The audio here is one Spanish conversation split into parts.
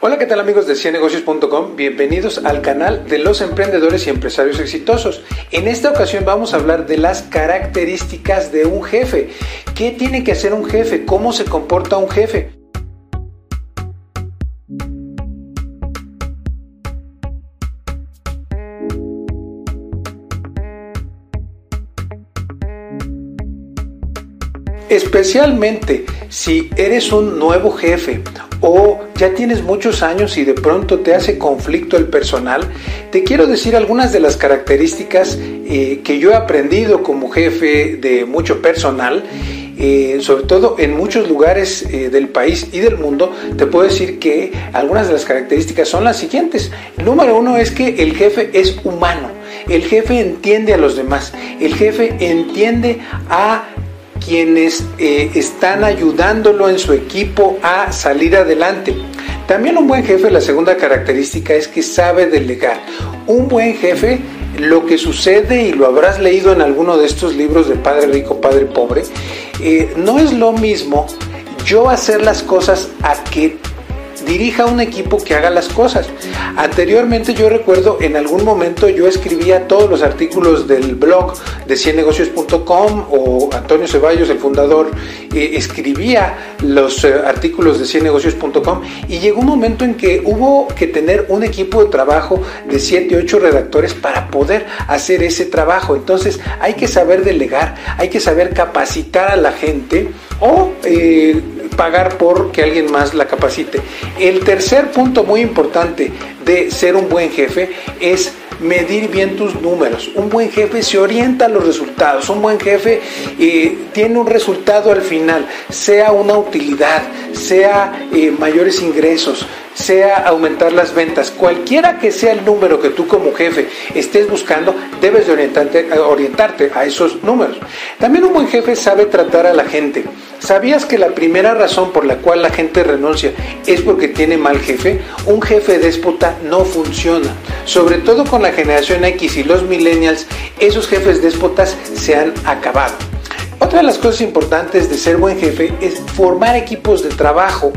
Hola, ¿qué tal amigos de ciennegocios.com? Bienvenidos al canal de los emprendedores y empresarios exitosos. En esta ocasión vamos a hablar de las características de un jefe. ¿Qué tiene que hacer un jefe? ¿Cómo se comporta un jefe? Especialmente si eres un nuevo jefe o ya tienes muchos años y de pronto te hace conflicto el personal, te quiero decir algunas de las características eh, que yo he aprendido como jefe de mucho personal. Eh, sobre todo en muchos lugares eh, del país y del mundo, te puedo decir que algunas de las características son las siguientes. número uno es que el jefe es humano. El jefe entiende a los demás. El jefe entiende a quienes eh, están ayudándolo en su equipo a salir adelante. También un buen jefe, la segunda característica es que sabe delegar. Un buen jefe, lo que sucede, y lo habrás leído en alguno de estos libros de Padre Rico, Padre Pobre, eh, no es lo mismo yo hacer las cosas a que dirija un equipo que haga las cosas. Anteriormente yo recuerdo en algún momento yo escribía todos los artículos del blog de ciennegocios.com o Antonio Ceballos, el fundador, eh, escribía los eh, artículos de ciennegocios.com y llegó un momento en que hubo que tener un equipo de trabajo de 7, 8 redactores para poder hacer ese trabajo. Entonces hay que saber delegar, hay que saber capacitar a la gente o eh, pagar por que alguien más la capacite. El tercer punto muy importante de ser un buen jefe es medir bien tus números. Un buen jefe se orienta a los resultados. Un buen jefe eh, tiene un resultado al final, sea una utilidad, sea eh, mayores ingresos, sea aumentar las ventas. Cualquiera que sea el número que tú como jefe estés buscando, debes de orientarte, orientarte a esos números. También un buen jefe sabe tratar a la gente. ¿Sabías que la primera razón por la cual la gente renuncia es porque tiene mal jefe? Un jefe déspota no funciona. Sobre todo con la generación X y los millennials, esos jefes déspotas se han acabado. Otra de las cosas importantes de ser buen jefe es formar equipos de trabajo.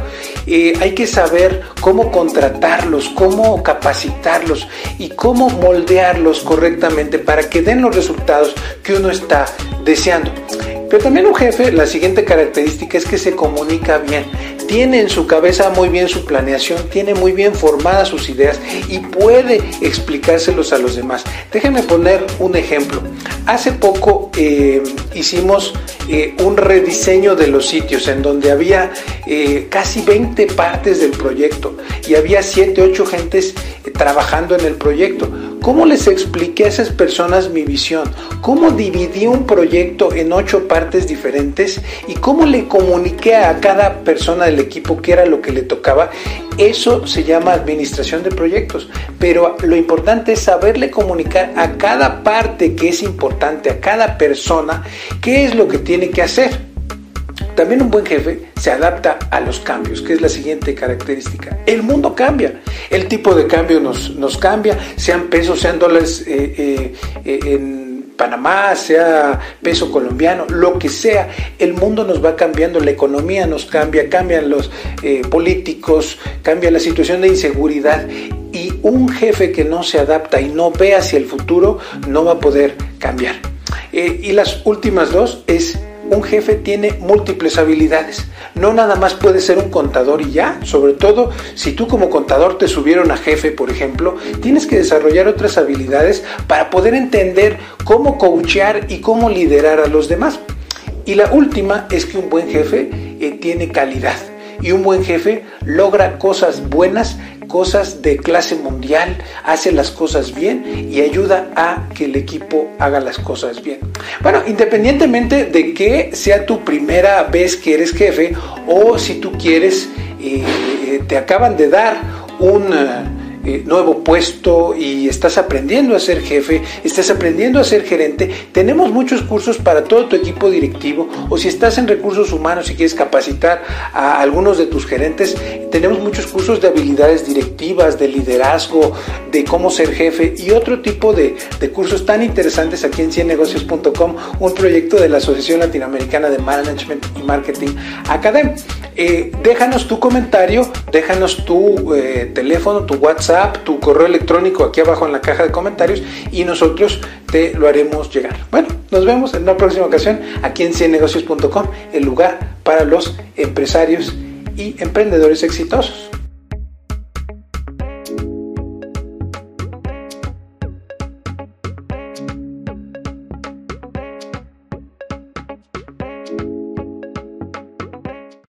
Eh, hay que saber cómo contratarlos, cómo capacitarlos y cómo moldearlos correctamente para que den los resultados que uno está deseando. Pero también un jefe, la siguiente característica es que se comunica bien, tiene en su cabeza muy bien su planeación, tiene muy bien formadas sus ideas y puede explicárselos a los demás. Déjenme poner un ejemplo. Hace poco eh, hicimos eh, un rediseño de los sitios en donde había eh, casi 20 partes del proyecto y había 7, 8 gentes trabajando en el proyecto. ¿Cómo les expliqué a esas personas mi visión? ¿Cómo dividí un proyecto en ocho partes diferentes? ¿Y cómo le comuniqué a cada persona del equipo qué era lo que le tocaba? Eso se llama administración de proyectos. Pero lo importante es saberle comunicar a cada parte que es importante, a cada persona, qué es lo que tiene que hacer. También un buen jefe se adapta a los cambios, que es la siguiente característica. El mundo cambia, el tipo de cambio nos, nos cambia, sean pesos, sean dólares eh, eh, eh, en Panamá, sea peso colombiano, lo que sea, el mundo nos va cambiando, la economía nos cambia, cambian los políticos, cambia la situación de inseguridad y un jefe que no se adapta y no ve hacia el futuro no va a poder cambiar. y las últimas dos es un jefe tiene múltiples habilidades. No nada más puede ser un contador y ya. Sobre todo si tú como contador te subieron a jefe, por ejemplo, tienes que desarrollar otras habilidades para poder entender cómo coachear y cómo liderar a los demás. Y la última es que un buen jefe eh, tiene calidad. Y un buen jefe logra cosas buenas cosas de clase mundial, hace las cosas bien y ayuda a que el equipo haga las cosas bien. Bueno, independientemente de que sea tu primera vez que eres jefe o si tú quieres, eh, te acaban de dar un eh, nuevo puesto y estás aprendiendo a ser jefe, estás aprendiendo a ser gerente, tenemos muchos cursos para todo tu equipo directivo o si estás en recursos humanos y quieres capacitar a algunos de tus gerentes, tenemos muchos cursos de habilidades directivas, de liderazgo, de cómo ser jefe y otro tipo de, cursos tan interesantes aquí en ciennegocios.com, un proyecto de la Asociación Latinoamericana de Management y Marketing Academy. Eh, déjanos tu comentario, déjanos tu eh, teléfono, tu WhatsApp, tu correo electrónico aquí abajo en la caja de comentarios y nosotros te lo haremos llegar. Bueno, nos vemos en una próxima ocasión aquí en ciennegocios.com, el lugar para los empresarios y emprendedores exitosos.